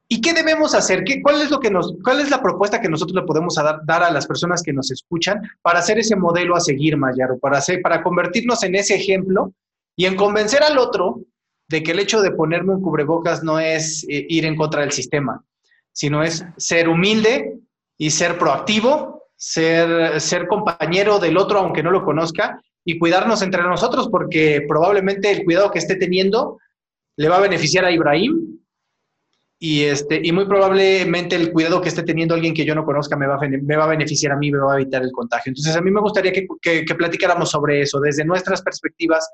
¿Y qué debemos hacer? ¿Qué, cuál, es lo que nos, ¿Cuál es la propuesta que nosotros le podemos dar, dar, a las personas que nos escuchan para hacer ese modelo a seguir, Mayaro, para, hacer, para convertirnos en ese ejemplo y en convencer al otro de que el hecho de ponerme un cubrebocas no es eh, ir en contra del sistema, sino es ser humilde y ser proactivo, ser, ser compañero del otro aunque no lo conozca y cuidarnos entre nosotros porque probablemente el cuidado que esté teniendo le va a beneficiar a Ibrahim y, este, y muy probablemente el cuidado que esté teniendo alguien que yo no conozca me va, a, me va a beneficiar a mí, me va a evitar el contagio. Entonces a mí me gustaría que, que, que platicáramos sobre eso desde nuestras perspectivas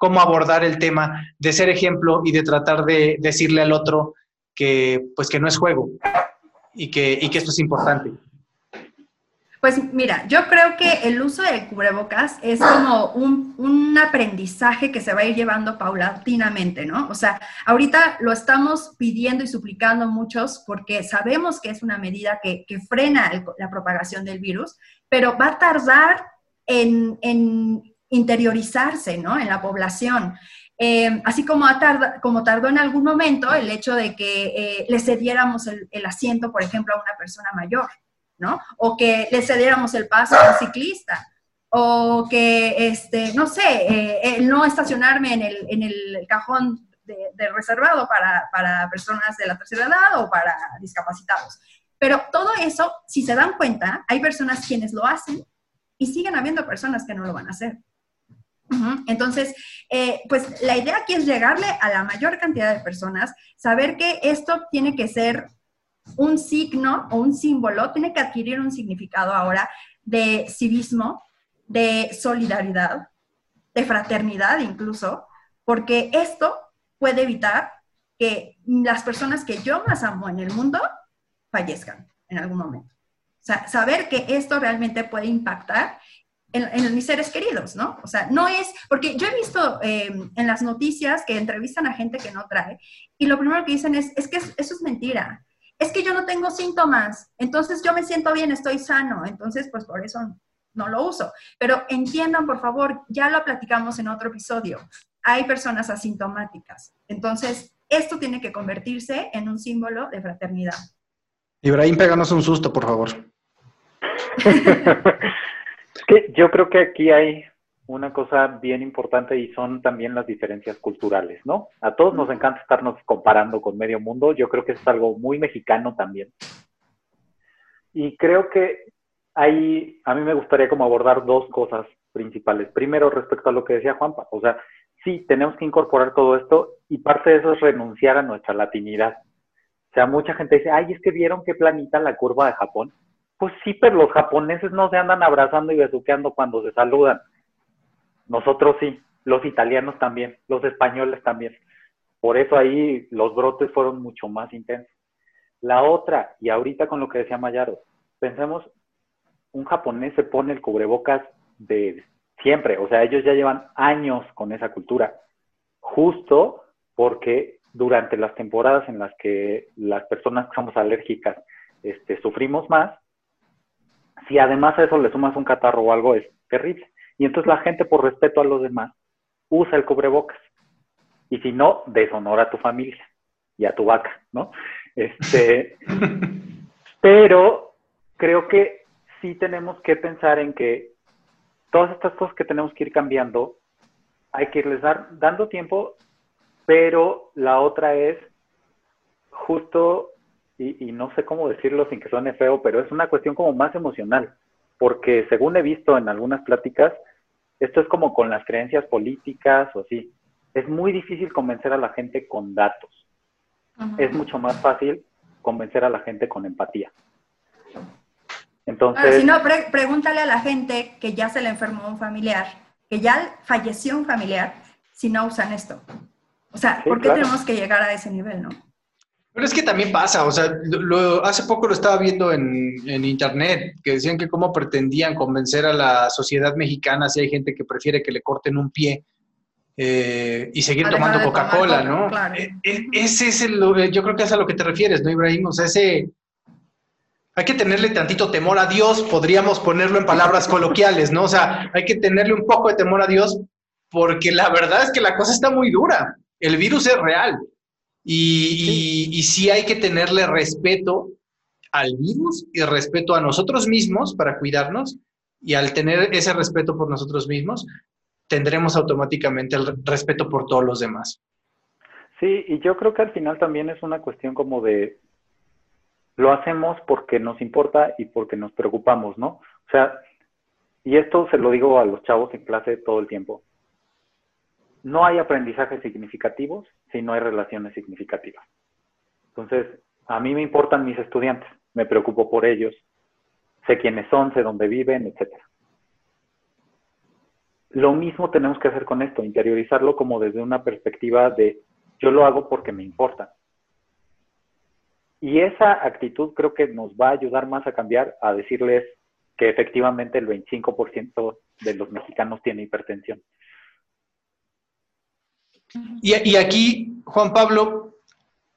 cómo abordar el tema de ser ejemplo y de tratar de decirle al otro que, pues, que no es juego y que, y que esto es importante. Pues mira, yo creo que el uso de cubrebocas es como un, un, aprendizaje que se va a ir llevando paulatinamente, ¿no? O sea, ahorita lo estamos pidiendo y suplicando muchos porque sabemos que es una medida que, que frena la propagación del virus, pero va a tardar en, en interiorizarse ¿no? en la población. Eh, así como, como tardó en algún momento el hecho de que eh, le cediéramos el, asiento, por ejemplo, a una persona mayor, ¿no? O que le cediéramos el paso a un ciclista, o que, este, no sé, eh, no estacionarme en el, cajón de, reservado para, personas de la tercera edad o para discapacitados. Pero todo eso, si se dan cuenta, hay personas quienes lo hacen y siguen habiendo personas que no lo van a hacer. Entonces, eh, pues la idea aquí es llegarle a la mayor cantidad de personas, saber que esto tiene que ser un signo o un símbolo, tiene que adquirir un significado ahora de civismo, de solidaridad, de fraternidad incluso, porque esto puede evitar que las personas que yo más amo en el mundo fallezcan en algún momento. O sea, saber que esto realmente puede impactar en, mis seres queridos, ¿no? O sea, no es, porque yo he visto em, en las noticias que entrevistan a gente que no trae y lo primero que dicen es, es que eso es mentira, es que yo no tengo síntomas, entonces yo me siento bien, estoy sano, entonces pues por eso no lo uso. Pero entiendan, por favor, ya lo platicamos en otro episodio. hay personas asintomáticas. Entonces, esto tiene que convertirse en un símbolo de fraternidad. Ibrahim, péganos un susto, por favor. yo creo que aquí hay una cosa bien importante y son también las diferencias culturales, ¿no? A todos nos encanta estarnos comparando con medio mundo, yo creo que es algo muy mexicano también. Y creo que ahí a mí me gustaría como abordar dos cosas principales. Primero, respecto a lo que decía Juanpa, o sea, sí, tenemos que incorporar todo esto y parte de eso es renunciar a nuestra latinidad. O sea, mucha gente dice, ay, es que vieron qué planita la curva de Japón. Pues sí, pero los japoneses no se andan abrazando y besuqueando cuando se saludan. Nosotros sí, los italianos también, los españoles también. Por eso ahí los brotes fueron mucho más intensos. La otra, y ahorita con lo que decía Mayaro, pensemos, un japonés se pone el cubrebocas de siempre, o sea, ellos ya llevan años con esa cultura, justo porque durante las temporadas en las que las personas que somos alérgicas este, sufrimos más, si además a eso le sumas un catarro o algo, es terrible. Y entonces la gente, por respeto a los demás, usa el cubrebocas. Y si no, deshonora a tu familia y a tu vaca, ¿no? Este, pero creo que sí tenemos que pensar en que todas estas cosas que tenemos que ir cambiando, hay que irles dar, dando tiempo, pero la otra es justo, y, y, no sé cómo decirlo sin que suene feo, pero es una cuestión como más emocional, porque según he visto en algunas pláticas, esto es como con las creencias políticas o así. Es muy difícil convencer a la gente con datos. Es mucho más fácil convencer a la gente con empatía. Entonces, si no, pregúntale a la gente que ya se le enfermó un familiar, que ya falleció un familiar, si no usan esto. O sea, ¿por qué tenemos que llegar a ese nivel, no? Pero es que también pasa, o sea, lo, hace poco lo estaba viendo en, en, internet, que decían que cómo pretendían convencer a la sociedad mexicana si hay gente que prefiere que le corten un pie eh, y seguir tomando Coca-Cola, ¿no? Claro. E, e, ese es el, yo creo que es a lo que te refieres, ¿no, Ibrahim? O sea, ese, hay que tenerle tantito temor a Dios, podríamos ponerlo en palabras coloquiales, ¿no? O sea, hay que tenerle un poco de temor a Dios porque la verdad es que la cosa está muy dura. El virus es real. Y, y, sí hay que tenerle respeto al virus y respeto a nosotros mismos para cuidarnos. Y al tener ese respeto por nosotros mismos, tendremos automáticamente el respeto por todos los demás. Sí, y yo creo que al final también es una cuestión como de, lo hacemos porque nos importa y porque nos preocupamos, ¿no? O sea, y esto se lo digo a los chavos en clase todo el tiempo no hay aprendizajes significativos si no hay relaciones significativas. Entonces, a mí me importan mis estudiantes, me preocupo por ellos, sé quiénes son, sé dónde viven, etc. Lo mismo tenemos que hacer con esto, interiorizarlo como desde una perspectiva de yo lo hago porque me importa. Y esa actitud creo que nos va a ayudar más a cambiar, a decirles que efectivamente el 25% de los mexicanos tiene hipertensión. Y, aquí, Juan Pablo,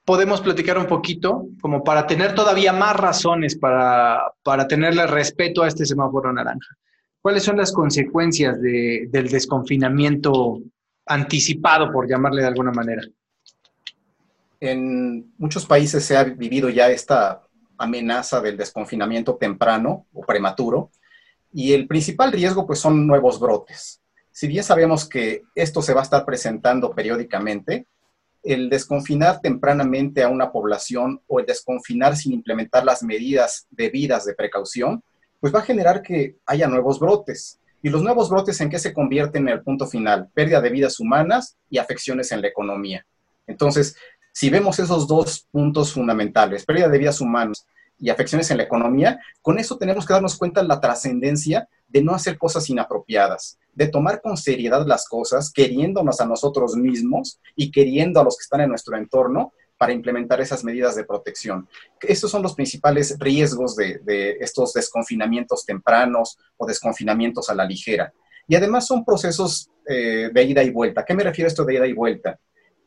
podemos platicar un poquito, como para tener todavía más razones para, para tenerle respeto a este semáforo naranja. ¿Cuáles son las consecuencias del desconfinamiento anticipado, por llamarle de alguna manera? En muchos países se ha vivido ya esta amenaza del desconfinamiento temprano o prematuro, y el principal riesgo pues son nuevos brotes si bien sabemos que esto se va a estar presentando periódicamente, el desconfinar tempranamente a una población o el desconfinar sin implementar las medidas debidas de precaución, pues va a generar que haya nuevos brotes. ¿Y los nuevos brotes en qué se convierten en el punto final? Pérdida de vidas humanas y afecciones en la economía. Entonces, si vemos esos dos puntos fundamentales, pérdida de vidas humanas y afecciones en la economía, con eso tenemos que darnos cuenta de la trascendencia de no hacer cosas inapropiadas, de tomar con seriedad las cosas, queriéndonos a nosotros mismos y queriendo a los que están en nuestro entorno para implementar esas medidas de protección. Estos son los principales riesgos de, estos desconfinamientos tempranos o desconfinamientos a la ligera. Y además son procesos eh, de ida y vuelta. ¿Qué me refiero a esto de ida y vuelta?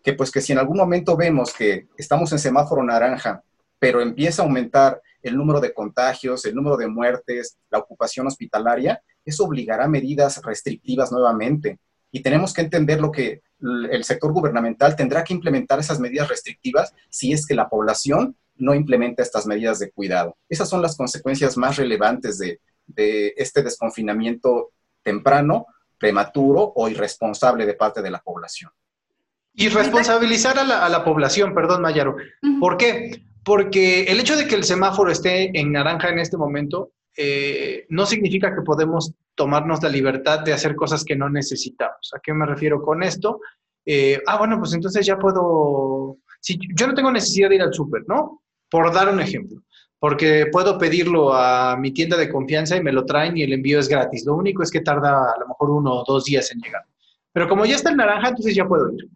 Que pues que si en algún momento vemos que estamos en semáforo naranja, pero empieza a aumentar el número de contagios, el número de muertes, la ocupación hospitalaria, eso obligará a medidas restrictivas nuevamente. Y tenemos que entender lo que el sector gubernamental tendrá que implementar esas medidas restrictivas si es que la población no implementa estas medidas de cuidado. Esas son las consecuencias más relevantes de, este desconfinamiento temprano, prematuro o irresponsable de parte de la población. Y responsabilizar a la, población, perdón, Mayaro. ¿Por qué? Porque el hecho de que el semáforo esté en naranja en este momento eh, no significa que podemos tomarnos la libertad de hacer cosas que no necesitamos. ¿A qué me refiero con esto? Eh, ah, bueno, pues entonces ya puedo, si yo no tengo necesidad de ir al súper, ¿no? Por dar un ejemplo, porque puedo pedirlo a mi tienda de confianza y me lo traen y el envío es gratis. Lo único es que tarda a lo mejor uno o dos días en llegar. Pero como ya está el naranja, entonces ya puedo ir.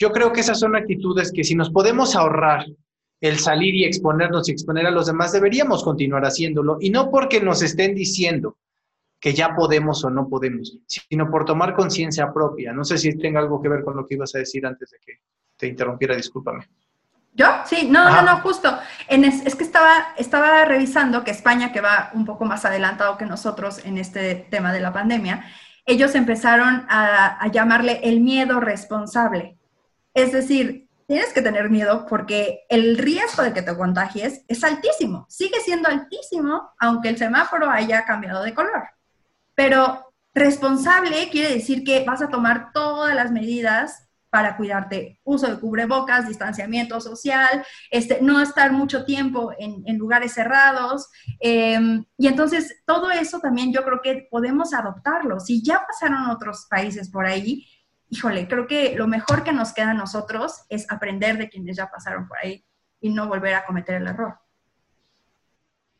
Yo creo que esas son actitudes que si nos podemos ahorrar el salir y exponernos y exponer a los demás, deberíamos continuar haciéndolo. Y no porque nos estén diciendo que ya podemos o no podemos, sino por tomar conciencia propia. No sé si tenga algo que ver con lo que ibas a decir antes de que te interrumpiera, discúlpame. ¿Yo? Sí, no, no, no, justo. En es, que estaba, estaba revisando que España, que va un poco más adelantado que nosotros en este tema de la pandemia, ellos empezaron a llamarle el miedo responsable. Es decir, tienes que tener miedo porque el riesgo de que te contagies es altísimo, sigue siendo altísimo aunque el semáforo haya cambiado de color. Pero responsable quiere decir que vas a tomar todas las medidas para cuidarte, uso de cubrebocas, distanciamiento social, este, no estar mucho tiempo en, lugares cerrados. Em, y entonces todo eso también yo creo que podemos adoptarlo. Si ya pasaron otros países por ahí, híjole, creo que lo mejor que nos queda a nosotros es aprender de quienes ya pasaron por ahí y no volver a cometer el error.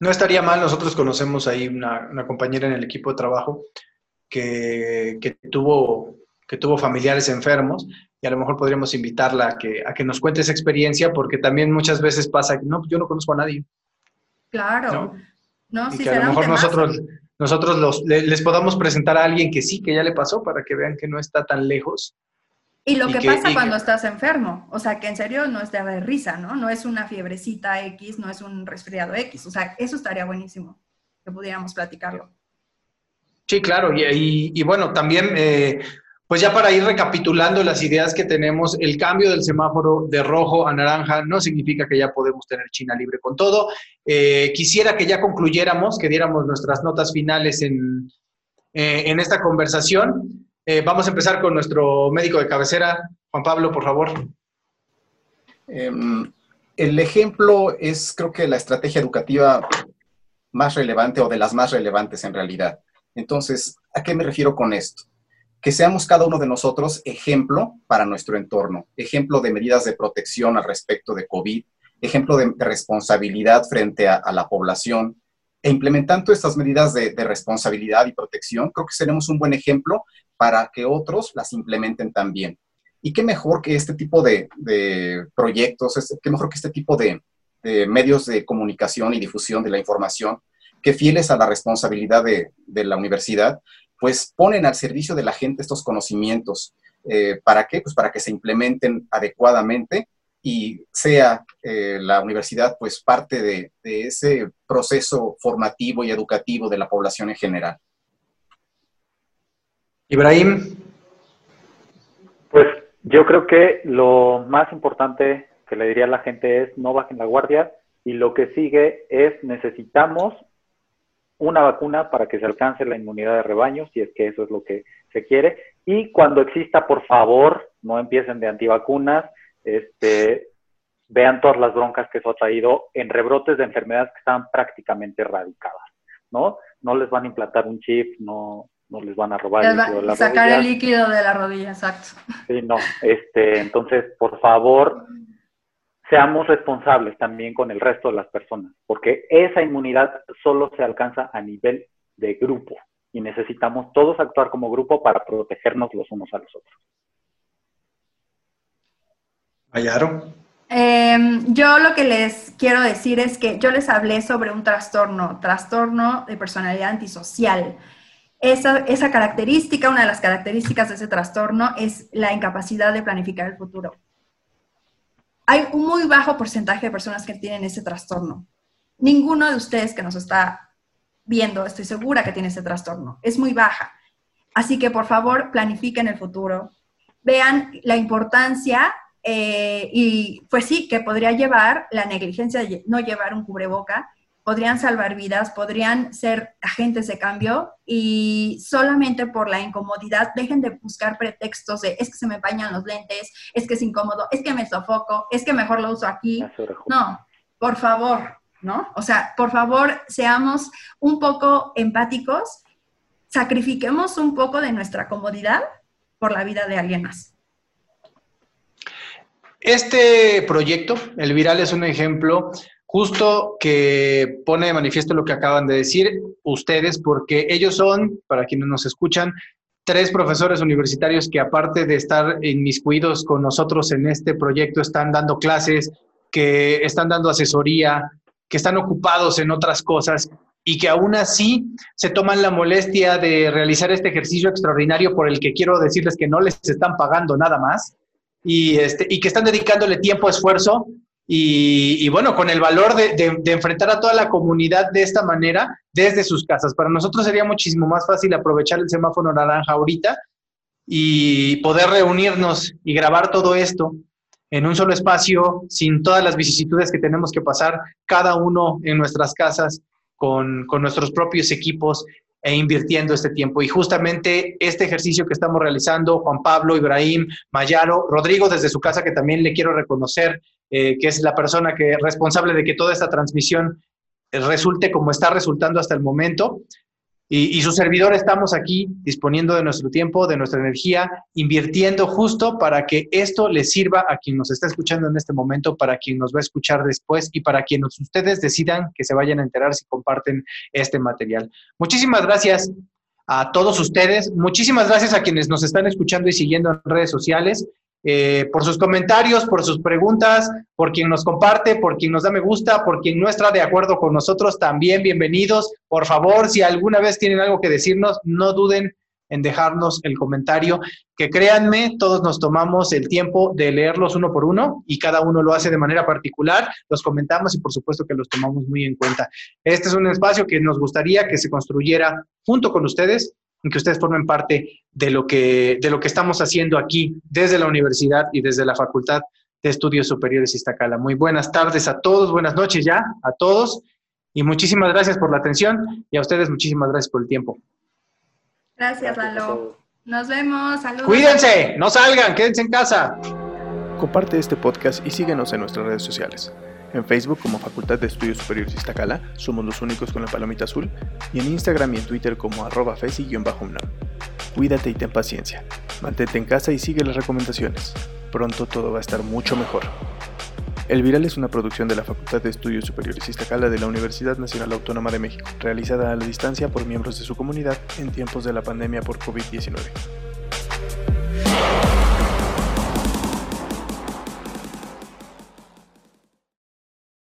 No estaría mal, nosotros conocemos ahí una, compañera en el equipo de trabajo que, tuvo, que tuvo familiares enfermos y a lo mejor podríamos invitarla a que, a que nos cuente esa experiencia porque también muchas veces pasa que no, yo no conozco a nadie. Claro. ¿no? y que a lo mejor nosotros, nosotros los, les podamos presentar a alguien que sí, que ya le pasó, para que vean que no está tan lejos. Y lo que, pasa cuando estás enfermo, o sea, que en serio no es de risa, ¿no? No es una fiebrecita X, no es un resfriado X, o sea, eso estaría buenísimo, que pudiéramos platicarlo. Sí, claro, y, y, bueno, también eh, pues ya para ir recapitulando las ideas que tenemos, el cambio del semáforo de rojo a naranja no significa que ya podemos tener China libre con todo. Eh, quisiera que ya concluyéramos, que diéramos nuestras notas finales en, eh, en esta conversación. Eh, vamos a empezar con nuestro médico de cabecera, Juan Pablo, por favor. Em, el ejemplo es, creo que, la estrategia educativa más relevante o de las más relevantes en realidad. Entonces, ¿a qué me refiero con esto? Que seamos cada uno de nosotros ejemplo para nuestro entorno, ejemplo de medidas de protección al respecto de COVID, ejemplo de, responsabilidad frente a, la población. E implementando estas medidas de, responsabilidad y protección, creo que seremos un buen ejemplo para que otros las implementen también. Y qué mejor que este tipo de, proyectos, qué mejor que este tipo de, medios de comunicación y difusión de la información, que fieles a la responsabilidad de, la universidad, pues ponen al servicio de la gente estos conocimientos. Eh, ¿Para qué? Pues para que se implementen adecuadamente y sea eh, la universidad pues parte de, ese proceso formativo y educativo de la población en general. Ibrahim. Pues yo creo que lo más importante que le diría a la gente es no bajen la guardia y lo que sigue es necesitamos una vacuna para que se alcance la inmunidad de rebaño, si es que eso es lo que se quiere. Y cuando exista, por favor, no empiecen de antivacunas, este, vean todas las broncas que eso ha traído en rebrotes de enfermedades que están prácticamente erradicadas, ¿no? No les van a implantar un chip, no, no les van a robar el líquido de la sacar el líquido de la rodilla, exacto. Sí, no, este, entonces, por favor, seamos responsables también con el resto de las personas, porque esa inmunidad solo se alcanza a nivel de grupo y necesitamos todos actuar como grupo para protegernos los unos a los otros. ¿Hallaron? Em, yo lo que les quiero decir es que yo les hablé sobre un trastorno, trastorno de personalidad antisocial. Esa, esa característica, una de las características de ese trastorno es la incapacidad de planificar el futuro hay un muy bajo porcentaje de personas que tienen ese trastorno. Ninguno de ustedes que nos está viendo, estoy segura que tiene ese trastorno. Es muy baja. Así que por favor, planifiquen el futuro, vean la importancia eh, y pues sí, que podría llevar la negligencia de no llevar un cubreboca, podrían salvar vidas, podrían ser agentes de cambio y solamente por la incomodidad dejen de buscar pretextos de es que se me empañan los lentes, es que es incómodo, es que me sofoco, es que mejor lo uso aquí. No, por favor, ¿no? O sea, por favor, seamos un poco empáticos, sacrifiquemos un poco de nuestra comodidad por la vida de alguien más. Este proyecto, el Viral, es un ejemplo justo que pone de manifiesto lo que acaban de decir ustedes, porque ellos son, para quienes nos escuchan, tres profesores universitarios que aparte de estar inmiscuidos con nosotros en este proyecto, están dando clases, que están dando asesoría, que están ocupados en otras cosas y que aún así se toman la molestia de realizar este ejercicio extraordinario por el que quiero decirles que no les están pagando nada más y, este, y que están dedicándole tiempo, esfuerzo y, bueno, con el valor de, de, enfrentar a toda la comunidad de esta manera desde sus casas. Para nosotros sería muchísimo más fácil aprovechar el semáforo naranja ahorita y poder reunirnos y grabar todo esto en un solo espacio, sin todas las vicisitudes que tenemos que pasar, cada uno en nuestras casas, con, con nuestros propios equipos e invirtiendo este tiempo. Y justamente este ejercicio que estamos realizando, Juan Pablo, Ibrahim, Mayaro, Rodrigo desde su casa, que también le quiero reconocer, eh, que es la persona que responsable de que toda esta transmisión resulte como está resultando hasta el momento. Y, su servidor estamos aquí disponiendo de nuestro tiempo, de nuestra energía, invirtiendo justo para que esto le sirva a quien nos está escuchando en este momento, para quien nos va a escuchar después y para quienes ustedes decidan que se vayan a enterar si comparten este material. Muchísimas gracias a todos ustedes. Muchísimas gracias a quienes nos están escuchando y siguiendo en redes sociales. Eh, por sus comentarios, por sus preguntas, por quien nos comparte, por quien nos da me gusta, por quien no está de acuerdo con nosotros, también bienvenidos. Por favor, si alguna vez tienen algo que decirnos, no duden en dejarnos el comentario, que créanme, todos nos tomamos el tiempo de leerlos uno por uno y cada uno lo hace de manera particular, los comentamos y por supuesto que los tomamos muy en cuenta. Este es un espacio que nos gustaría que se construyera junto con ustedes en que ustedes formen parte de lo que, de lo que estamos haciendo aquí desde la universidad y desde la Facultad de Estudios Superiores Iztacala. Muy buenas tardes a todos, buenas noches ya a todos y muchísimas gracias por la atención y a ustedes muchísimas gracias por el tiempo. Gracias, Lalo. Nos vemos. Saludos. Cuídense, no salgan, quédense en casa. Comparte este podcast y síguenos en nuestras redes sociales. En Facebook como Facultad de Estudios Superiores Iztacala, somos los únicos con la palomita azul, y en Instagram y en Twitter como arroba fesi-unam. Cuídate y ten paciencia. Mantente en casa y sigue las recomendaciones. Pronto todo va a estar mucho mejor. El Viral es una producción de la Facultad de Estudios Superiores Iztacala de la Universidad Nacional Autónoma de México, realizada a la distancia por miembros de su comunidad en tiempos de la pandemia por COVID-19.